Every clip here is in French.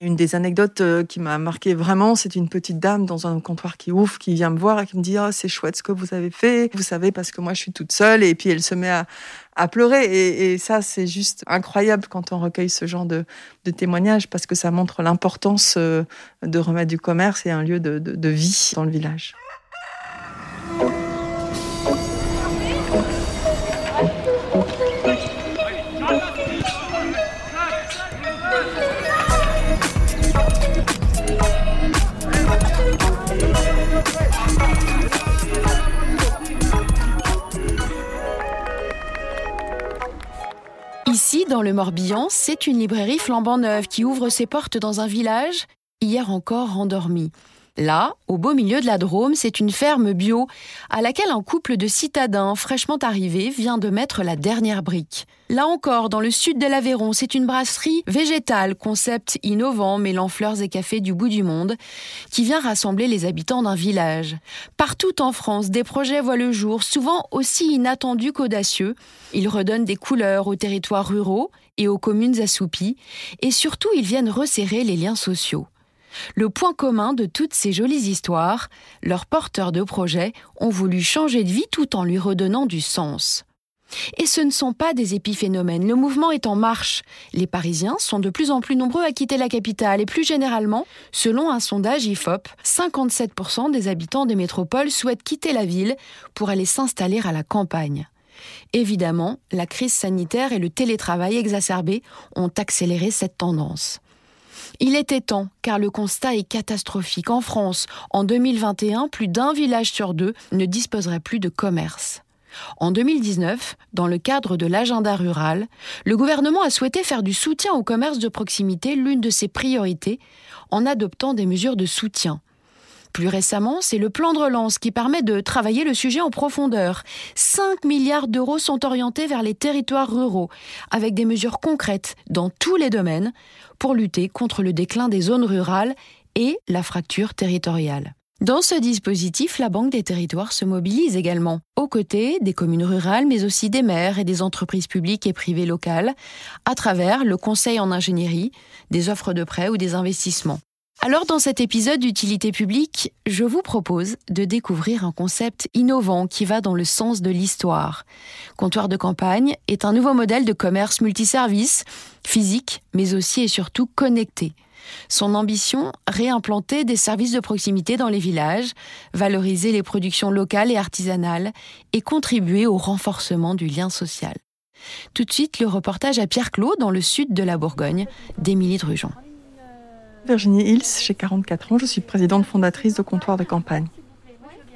Une des anecdotes euh, qui m'a marqué vraiment, c'est une petite dame dans un comptoir qui ouvre, qui vient me voir et qui me dit oh, c'est chouette ce que vous avez fait. Vous savez parce que moi je suis toute seule et puis elle se met à, pleurer et, ça c'est juste incroyable quand on recueille ce genre de, témoignages parce que ça montre l'importance euh, de remettre du commerce et un lieu de vie dans le village. Dans le Morbihan, c'est une librairie flambant neuve qui ouvre ses portes dans un village hier encore endormi. Là, au beau milieu de la Drôme, c'est une ferme bio à laquelle un couple de citadins fraîchement arrivés vient de mettre la dernière brique. Là encore, dans le sud de l'Aveyron, c'est une brasserie végétale, concept innovant mêlant fleurs et cafés du bout du monde, qui vient rassembler les habitants d'un village. Partout en France, des projets voient le jour, souvent aussi inattendus qu'audacieux. Ils redonnent des couleurs aux territoires ruraux et aux communes assoupies, et surtout ils viennent resserrer les liens sociaux. Le point commun de toutes ces jolies histoires, leurs porteurs de projets ont voulu changer de vie tout en lui redonnant du sens. Et ce ne sont pas des épiphénomènes, le mouvement est en marche. Les Parisiens sont de plus en plus nombreux à quitter la capitale et plus généralement, selon un sondage IFOP, 57% des habitants des métropoles souhaitent quitter la ville pour aller s'installer à la campagne. Évidemment, la crise sanitaire et le télétravail exacerbé ont accéléré cette tendance. Il était temps, car le constat est catastrophique. En France, en 2021, plus d'un village sur deux ne disposerait plus de commerce. En 2019, dans le cadre de l'agenda rural, le gouvernement a souhaité faire du soutien au commerce de proximité l'une de ses priorités en adoptant des mesures de soutien. Plus récemment, c'est le plan de relance qui permet de travailler le sujet en profondeur. 5 milliards d'euros sont orientés vers les territoires ruraux, avec des mesures concrètes dans tous les domaines pour lutter contre le déclin des zones rurales et la fracture territoriale. Dans ce dispositif, la Banque des territoires se mobilise également, aux côtés des communes rurales, mais aussi des maires et des entreprises publiques et privées locales, à travers le conseil en ingénierie, des offres de prêts ou des investissements. Alors dans cet épisode d'utilité publique, je vous propose de découvrir un concept innovant qui va dans le sens de l'histoire. Comptoir de campagne est un nouveau modèle de commerce multiservice, physique, mais aussi et surtout connecté. Son ambition, réimplanter des services de proximité dans les villages, valoriser les productions locales et artisanales et contribuer au renforcement du lien social. Tout de suite, le reportage à Pierre-Clos dans le sud de la Bourgogne d'Émilie Drujon. Virginie Hills, j'ai 44 ans, je suis présidente fondatrice de Comptoir de Campagne.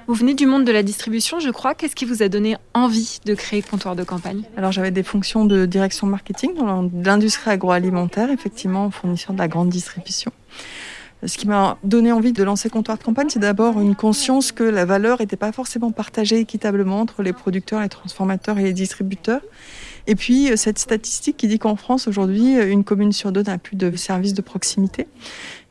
Vous venez du monde de la distribution, je crois. Qu'est-ce qui vous a donné envie de créer Comptoir de Campagne? Alors j'avais des fonctions de direction marketing dans l'industrie agroalimentaire, effectivement, fournisseur de la grande distribution. Ce qui m'a donné envie de lancer Comptoir de Campagne, c'est d'abord une conscience que la valeur n'était pas forcément partagée équitablement entre les producteurs, les transformateurs et les distributeurs et puis euh, cette statistique qui dit qu'en France aujourd'hui, euh, une commune sur deux n'a plus de services de proximité.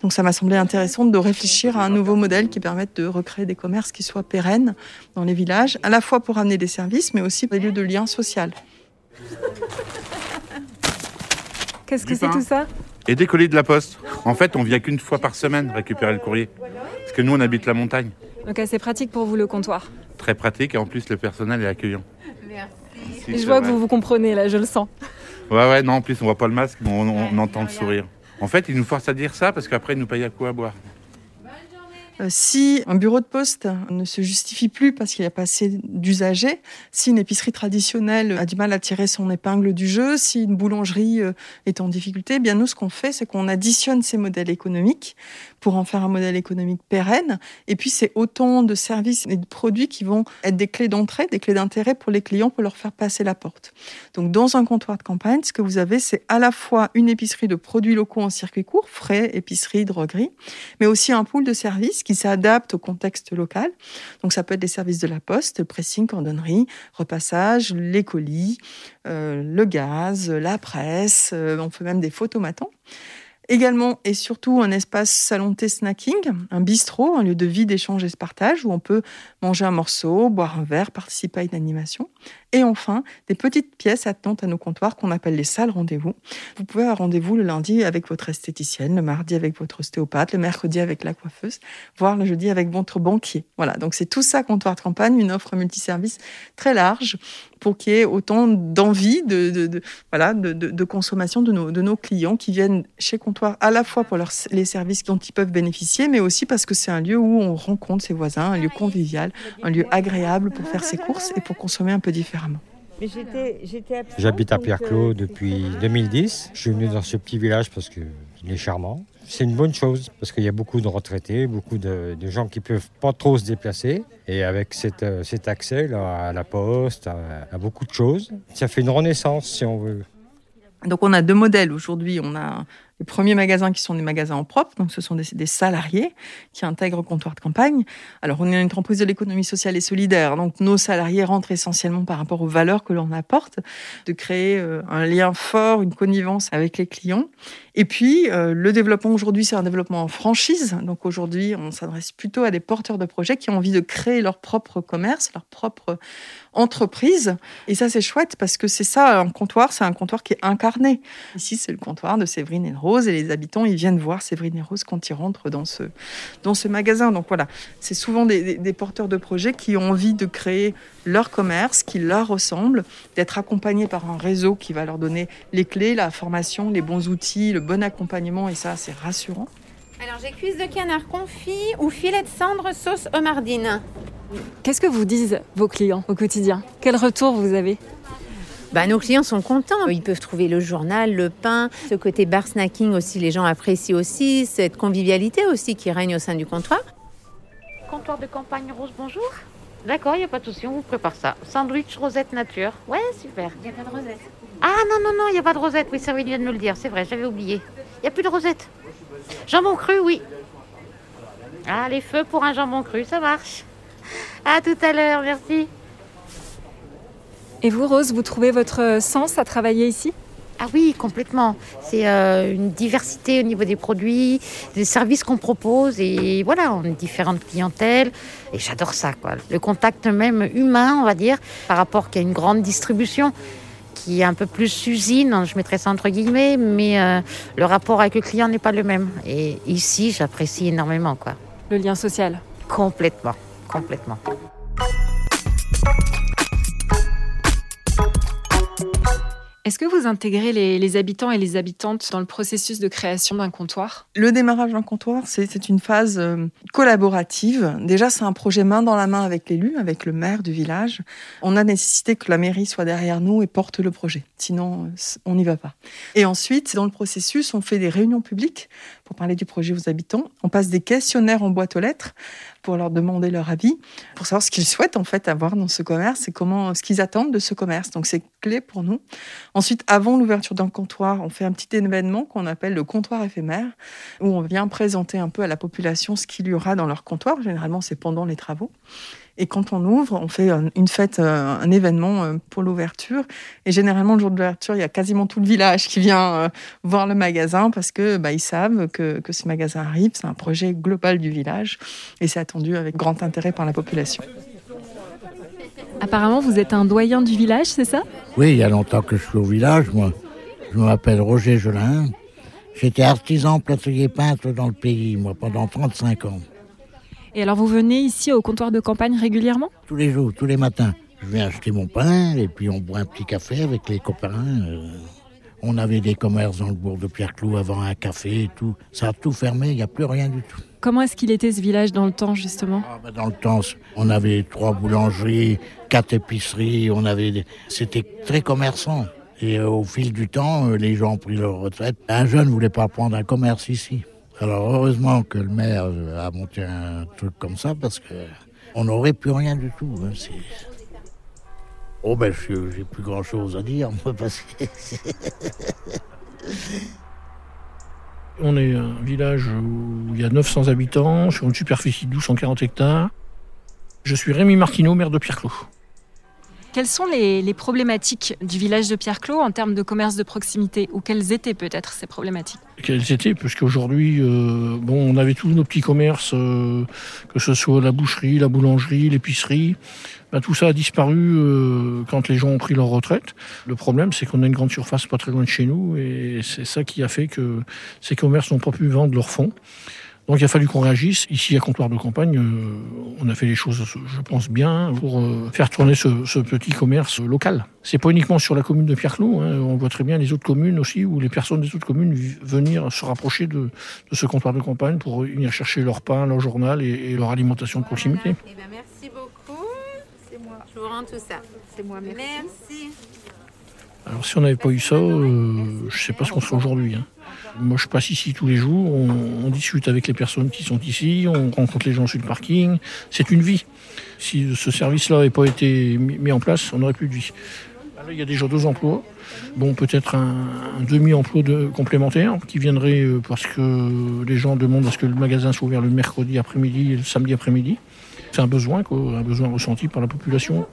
Donc ça m'a semblé intéressant de réfléchir à un nouveau modèle qui permette de recréer des commerces qui soient pérennes dans les villages, à la fois pour amener des services, mais aussi des lieux de lien social. Qu'est-ce que c'est tout ça? Et des colis de la poste. En fait, on vient qu'une fois par semaine récupérer le courrier. Parce que nous, on habite la montagne. Donc c'est pratique pour vous le comptoir? Très pratique et en plus le personnel est accueillant je vois que vous vous comprenez là, je le sens. Ouais, ouais, non, en plus on voit pas le masque, mais on, entend le sourire. En fait, ils nous forcent à dire ça parce qu'après ils nous payent à quoi à boire. Euh, si un bureau de poste ne se justifie plus parce qu'il n'y a pas assez d'usagers, si une épicerie traditionnelle a du mal à tirer son épingle du jeu, si une boulangerie euh, est en difficulté, eh bien nous ce qu'on fait, c'est qu'on additionne ces modèles économiques pour en faire un modèle économique pérenne. Et puis c'est autant de services et de produits qui vont être des clés d'entrée, des clés d'intérêt pour les clients pour leur faire passer la porte. Donc dans un comptoir de campagne, ce que vous avez, c'est à la fois une épicerie de produits locaux en circuit court, frais, épicerie, droguerie, mais aussi un pool de services qui qui s'adapte au contexte local. Donc ça peut être des services de la poste, pressing, cordonnerie, repassage, les colis, euh, le gaz, la presse, euh, on fait même des photomatons. Également et surtout un espace salon thé snacking, un bistrot, un lieu de vie, d'échange et de partage où on peut manger un morceau, boire un verre, participer à une animation. Et enfin, des petites pièces attenantes à nos comptoirs qu'on appelle les salles rendez-vous. Vous pouvez avoir rendez-vous le lundi avec votre esthéticienne, le mardi avec votre ostéopathe, le mercredi avec la coiffeuse, voire le jeudi avec votre banquier. Voilà, donc c'est tout ça comptoir de campagne, une offre multiservice très large pour qu'il y ait autant d'envie de, voilà, de, consommation de nos, de nos clients qui viennent chez Comptoir à la fois pour les services dont ils peuvent bénéficier, mais aussi parce que c'est un lieu où on rencontre ses voisins, un lieu convivial, un lieu agréable pour faire ses courses et pour consommer un peu différemment. J'habite à Pierre-Clos depuis 2010. Je suis venu dans ce petit village parce qu'il est charmant c'est une bonne chose parce qu'il y a beaucoup de retraités, beaucoup de, gens qui peuvent pas trop se déplacer. Et avec euh, cet accès là, à la poste, à, beaucoup de choses, ça fait une renaissance si on veut. Donc on a deux modèles aujourd'hui. On a les premiers magasins qui sont des magasins en propre, donc ce sont des, salariés qui intègrent comptoir de campagne. Alors on est une entreprise de l'économie sociale et solidaire, donc nos salariés rentrent essentiellement par rapport aux valeurs que l'on apporte, de créer euh, un lien fort, une connivence avec les clients. Et puis euh, le développement aujourd'hui, c'est un développement en franchise. Donc aujourd'hui, on s'adresse plutôt à des porteurs de projets qui ont envie de créer leur propre commerce, leur propre entreprise. Et ça, c'est chouette parce que c'est ça, un comptoir, c'est un comptoir qui est incarné. Ici, c'est le comptoir de Séverine et Rose et les habitants, ils viennent voir Séverine et Rose quand ils rentrent dans ce, dans ce magasin. Donc voilà, c'est souvent des, des, porteurs de projets qui ont envie de créer leur commerce, qui leur ressemble, d'être accompagnés par un réseau qui va leur donner les clés, la formation, les bons outils, le bon accompagnement et ça, c'est rassurant. Alors j'ai cuisse de canard confit ou filet de cendre sauce homardine. Qu'est-ce que vous disent vos clients au quotidien? Quel retour vous avez? Bah, nos clients sont contents. Ils peuvent trouver le journal, le pain, ce côté bar snacking aussi, les gens apprécient aussi, cette convivialité aussi qui règne au sein du comptoir. Comptoir de campagne rose, bonjour. D'accord, il n'y a pas de souci, on vous prépare ça. Sandwich rosette nature. Ouais, super. Il n'y a pas de rosette. Ah non, non, non, il n'y a pas de rosette. Oui, ça, il vient de me le dire, c'est vrai, j'avais oublié. Il n'y a plus de rosette. Jambon cru, oui. Ah, les feux pour un jambon cru, ça marche. À tout à l'heure, merci. Et vous, Rose, vous trouvez votre sens à travailler ici? Ah oui, complètement. C'est euh, une diversité au niveau des produits, des services qu'on propose et voilà, on a différentes clientèles et j'adore ça quoi. Le contact même humain, on va dire, par rapport qu'à une grande distribution qui est un peu plus usine, je mettrais ça entre guillemets, mais euh, le rapport avec le client n'est pas le même. Et ici, j'apprécie énormément quoi. Le lien social? Complètement, complètement. Est-ce que vous intégrez les, habitants et les habitantes dans le processus de création d'un comptoir? Le démarrage d'un comptoir, c'est une phase euh, collaborative. Déjà, c'est un projet main dans la main avec l'élu, avec le maire du village. On a nécessité que la mairie soit derrière nous et porte le projet. Sinon, euh, on n'y va pas. Et ensuite, dans le processus, on fait des réunions publiques pour parler du projet aux habitants. On passe des questionnaires en boîte aux lettres pour leur demander leur avis, pour savoir ce qu'ils souhaitent en fait avoir dans ce commerce et comment ce qu'ils attendent de ce commerce. Donc c'est clé pour nous. Ensuite, avant l'ouverture d'un comptoir, on fait un petit événement qu'on appelle le comptoir éphémère, où on vient présenter un peu à la population ce qu'il y aura dans leur comptoir. Généralement, c'est pendant les travaux. Et quand on ouvre, on fait une fête, euh, un événement euh, pour l'ouverture. Et généralement, le jour de l'ouverture, il y a quasiment tout le village qui vient euh, voir le magasin parce que bah, ils savent que, que ce magasin arrive. C'est un projet global du village et c'est attendu avec grand intérêt par la population. Apparemment, vous êtes un doyen du village, c'est ça? Oui, il y a longtemps que je suis au village, moi. Je m'appelle Roger Gelin. J'étais artisan plâtrier peintre dans le pays, moi, pendant 35 ans. Et alors vous venez ici au comptoir de campagne régulièrement? Tous les jours, tous les matins. Je viens acheter mon pain et puis on boit un petit café avec les copains. Euh. on avait des commerces dans le bourg de Pierre-Clou avant un café et tout. Ça a tout fermé, il n'y a plus rien du tout. Comment est-ce qu'il était ce village dans le temps justement? Ah, ben, Dans le temps, on avait trois boulangeries, quatre épiceries, on avait c'était très commerçant. Et euh, au fil du temps, euh, les gens ont pris leur retraite. Un jeune ne voulait pas prendre un commerce ici. Alors heureusement que le maire a monté un truc comme ça parce que on n'aurait plus rien du tout. Hein, oh ben j'ai plus grand chose à dire moi parce que On est un village où il y a 900 habitants sur une superficie de 1240 hectares. Je suis Rémi Martineau, maire de Pierre-Clos. Quelles sont les, problématiques du village de Pierre-Clos en termes de commerce de proximité Ou quelles étaient peut-être ces problématiques Quelles étaient Parce qu'aujourd'hui, euh, bon, on avait tous nos petits commerces, euh, que ce soit la boucherie, la boulangerie, l'épicerie. Ben, tout ça a disparu euh, quand les gens ont pris leur retraite. Le problème, c'est qu'on a une grande surface pas très loin de chez nous et c'est ça qui a fait que ces commerces n'ont pas pu vendre leurs fonds. Donc il a fallu qu'on réagisse. Ici, à Comptoir de Campagne, euh, on a fait les choses, je pense, bien pour euh, faire tourner ce, petit commerce local. C'est pas uniquement sur la commune de Pierre-Clos. Hein. on voit très bien les autres communes aussi, où les personnes des autres communes venir se rapprocher de, ce comptoir de campagne pour venir chercher leur pain, leur journal et, leur alimentation de proximité. Eh ben, merci beaucoup. C'est moi. Je vous rends tout ça. C'est moi. Merci. Alors si on n'avait pas eu ça, euh, je ne sais pas ce qu'on serait aujourd'hui. Hein. Moi, je passe ici tous les jours, on, discute avec les personnes qui sont ici, on rencontre les gens sur le parking. C'est une vie. Si ce service-là n'avait pas été mis en place, on n'aurait plus de vie. il y a déjà deux emplois. Bon, peut-être un, demi-emploi de, complémentaire qui viendrait euh, parce que les gens demandent à ce que le magasin soit ouvert le mercredi après-midi et le samedi après-midi. C'est un besoin, un besoin ressenti par la population.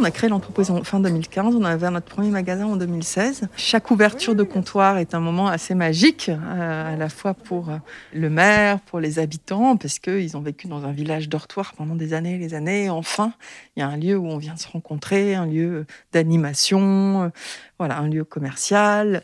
On a créé l'entreprise en fin 2015, on a ouvert notre premier magasin en 2016. Chaque ouverture de comptoir est un moment assez magique, euh, à la fois pour euh, le maire, pour les habitants, parce qu'ils ont vécu dans un village dortoir pendant des années et des années. enfin, il y a un lieu où on vient se rencontrer, un lieu d'animation, euh, voilà, un lieu commercial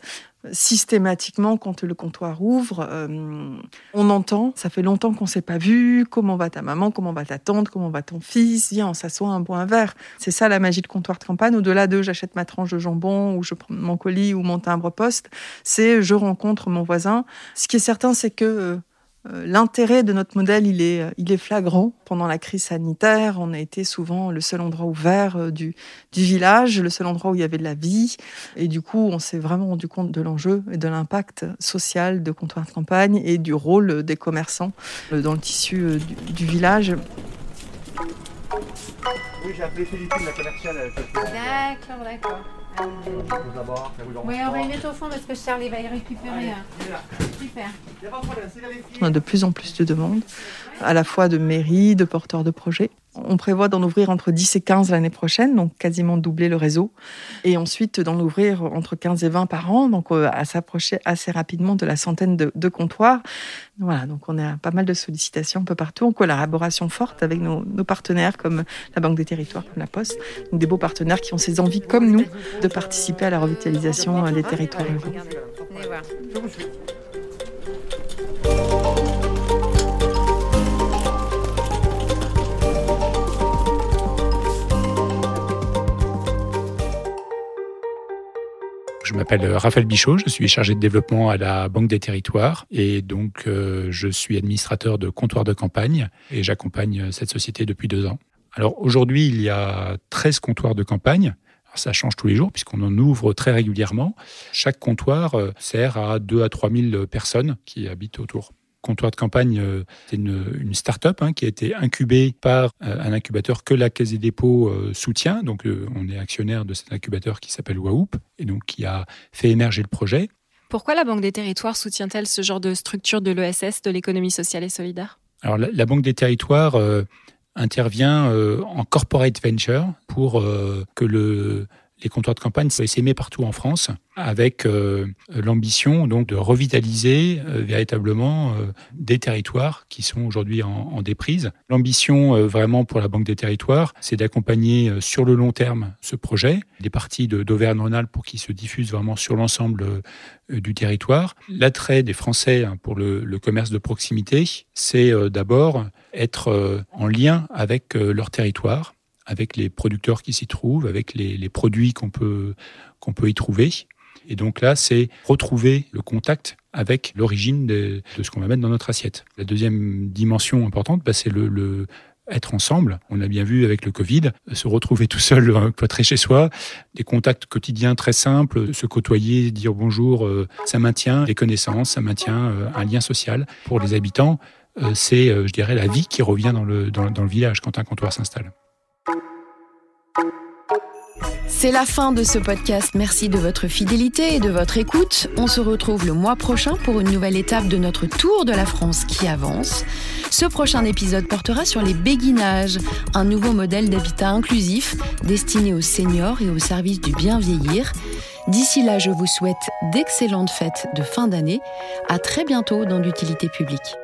systématiquement, quand le comptoir ouvre, euh, on entend, ça fait longtemps qu'on s'est pas vu, comment va ta maman, comment va ta tante, comment va ton fils, viens, on s'assoit un boit un verre. C'est ça la magie de comptoir de campagne. Au-delà de j'achète ma tranche de jambon ou je prends mon colis ou mon timbre poste, c'est je rencontre mon voisin. Ce qui est certain, c'est que euh, l'intérêt de notre modèle, il est, euh, il est flagrant. Pendant la crise sanitaire, on a été souvent le seul endroit ouvert euh, du, du village, le seul endroit où il y avait de la vie. Et du coup, on s'est vraiment rendu compte de l'enjeu et de l'impact social de comptoir de campagne et du rôle des commerçants dans le tissu du, village. Oui, j'ai appelé Philippine, la commerciale. D'accord, d'accord. Oui, on va y mettre au fond parce que Charlie va y récupérer. Super. On a de plus en plus de demandes, à la fois de mairies, de porteurs de projets. On prévoit d'en ouvrir entre 10 et 15 l'année prochaine, donc quasiment doubler le réseau. Et ensuite d'en ouvrir entre 15 et 20 par an, donc euh, à s'approcher assez rapidement de la centaine de, comptoirs. Voilà, donc on a pas mal de sollicitations un peu partout, en collaboration forte avec nos, partenaires comme la Banque des Territoires, comme la Poste. Des beaux partenaires qui ont ces envies, comme nous, de participer à la revitalisation euh, des territoires m'appelle Raphaël Bichot, je suis chargé de développement à la Banque des Territoires et donc euh, je suis administrateur de comptoir de campagne et j'accompagne cette société depuis deux ans. Alors aujourd'hui, il y a 13 comptoirs de campagne. ça change tous les jours puisqu'on en ouvre très régulièrement. Chaque comptoir euh, sert à 2 à 3 000 personnes qui habitent autour comptoir de campagne, euh, c'est une, start-up hein, qui a été incubée par euh, un incubateur que la Caisse des dépôts euh, soutient. Donc, on est actionnaire de cet incubateur qui s'appelle WAOUP et donc qui a fait émerger le projet. Pourquoi la Banque des Territoires soutient-elle ce genre de structure de l'ESS, de l'économie sociale et solidaire? Alors, la, Banque des Territoires intervient en corporate venture pour que le les comptoirs de campagne s'aimer partout en France, avec euh, l'ambition donc de revitaliser euh, véritablement euh, des territoires qui sont aujourd'hui en, déprise. L'ambition vraiment pour la Banque des Territoires, c'est d'accompagner sur le long terme ce projet, des parties d'Auvergne-Rhône-Alpes pour qu'il se diffuse vraiment sur l'ensemble du territoire. L'attrait des Français hein, pour le, commerce de proximité, c'est d'abord être en lien avec leur territoire avec les producteurs qui s'y trouvent, avec les, produits qu'on peut, peut y trouver. Et donc là, c'est retrouver le contact avec l'origine de, ce qu'on va mettre dans notre assiette. La deuxième dimension importante, bah, c'est le, être ensemble. On a bien vu avec le Covid, se retrouver tout seul, cloîtré chez soi, des contacts quotidiens très simples, se côtoyer, dire bonjour, euh, ça maintient des connaissances, ça maintient euh, un lien social. Pour les habitants, euh, c'est, je dirais, la vie qui revient dans le, dans le village quand un comptoir s'installe. C'est la fin de ce podcast. Merci de votre fidélité et de votre écoute. On se retrouve le mois prochain pour une nouvelle étape de notre tour de la France qui avance. Ce prochain épisode portera sur les béguinages, un nouveau modèle d'habitat inclusif destiné aux seniors et au service du bien vieillir. D'ici là, je vous souhaite d'excellentes fêtes de fin d'année. À très bientôt dans l'utilité publique.